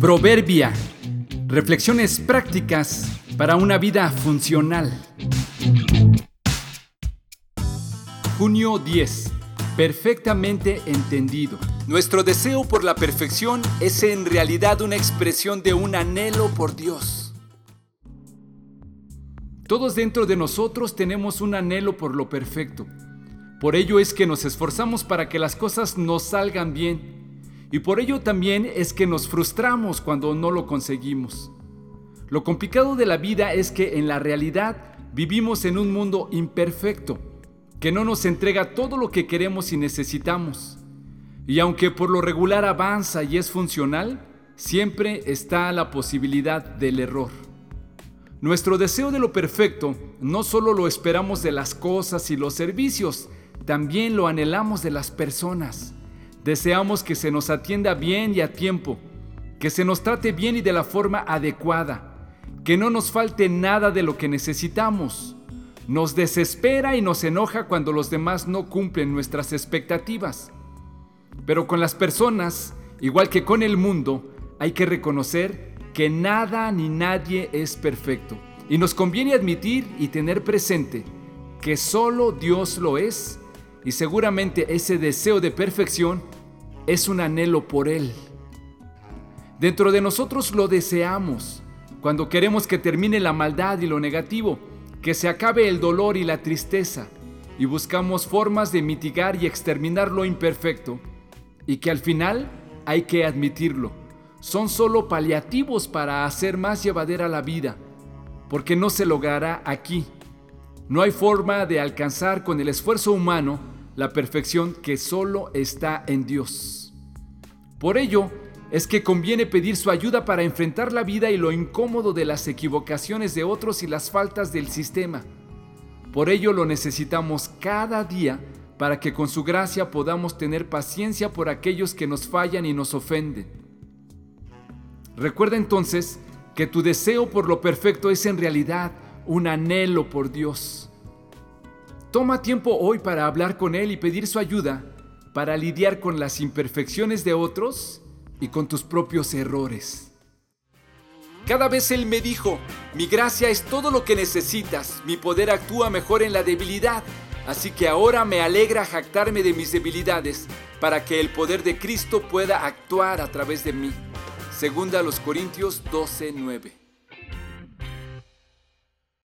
Proverbia. Reflexiones prácticas para una vida funcional. Junio 10. Perfectamente entendido. Nuestro deseo por la perfección es en realidad una expresión de un anhelo por Dios. Todos dentro de nosotros tenemos un anhelo por lo perfecto. Por ello es que nos esforzamos para que las cosas nos salgan bien y por ello también es que nos frustramos cuando no lo conseguimos. Lo complicado de la vida es que en la realidad vivimos en un mundo imperfecto, que no nos entrega todo lo que queremos y necesitamos. Y aunque por lo regular avanza y es funcional, siempre está la posibilidad del error. Nuestro deseo de lo perfecto no solo lo esperamos de las cosas y los servicios, también lo anhelamos de las personas. Deseamos que se nos atienda bien y a tiempo, que se nos trate bien y de la forma adecuada, que no nos falte nada de lo que necesitamos. Nos desespera y nos enoja cuando los demás no cumplen nuestras expectativas. Pero con las personas, igual que con el mundo, hay que reconocer que nada ni nadie es perfecto. Y nos conviene admitir y tener presente que solo Dios lo es y seguramente ese deseo de perfección es un anhelo por Él. Dentro de nosotros lo deseamos, cuando queremos que termine la maldad y lo negativo, que se acabe el dolor y la tristeza, y buscamos formas de mitigar y exterminar lo imperfecto, y que al final hay que admitirlo, son solo paliativos para hacer más llevadera la vida, porque no se logrará aquí. No hay forma de alcanzar con el esfuerzo humano la perfección que solo está en Dios. Por ello, es que conviene pedir su ayuda para enfrentar la vida y lo incómodo de las equivocaciones de otros y las faltas del sistema. Por ello lo necesitamos cada día para que con su gracia podamos tener paciencia por aquellos que nos fallan y nos ofenden. Recuerda entonces que tu deseo por lo perfecto es en realidad un anhelo por Dios. Toma tiempo hoy para hablar con Él y pedir su ayuda para lidiar con las imperfecciones de otros y con tus propios errores. Cada vez Él me dijo, mi gracia es todo lo que necesitas, mi poder actúa mejor en la debilidad, así que ahora me alegra jactarme de mis debilidades para que el poder de Cristo pueda actuar a través de mí. Segunda a los Corintios 12:9.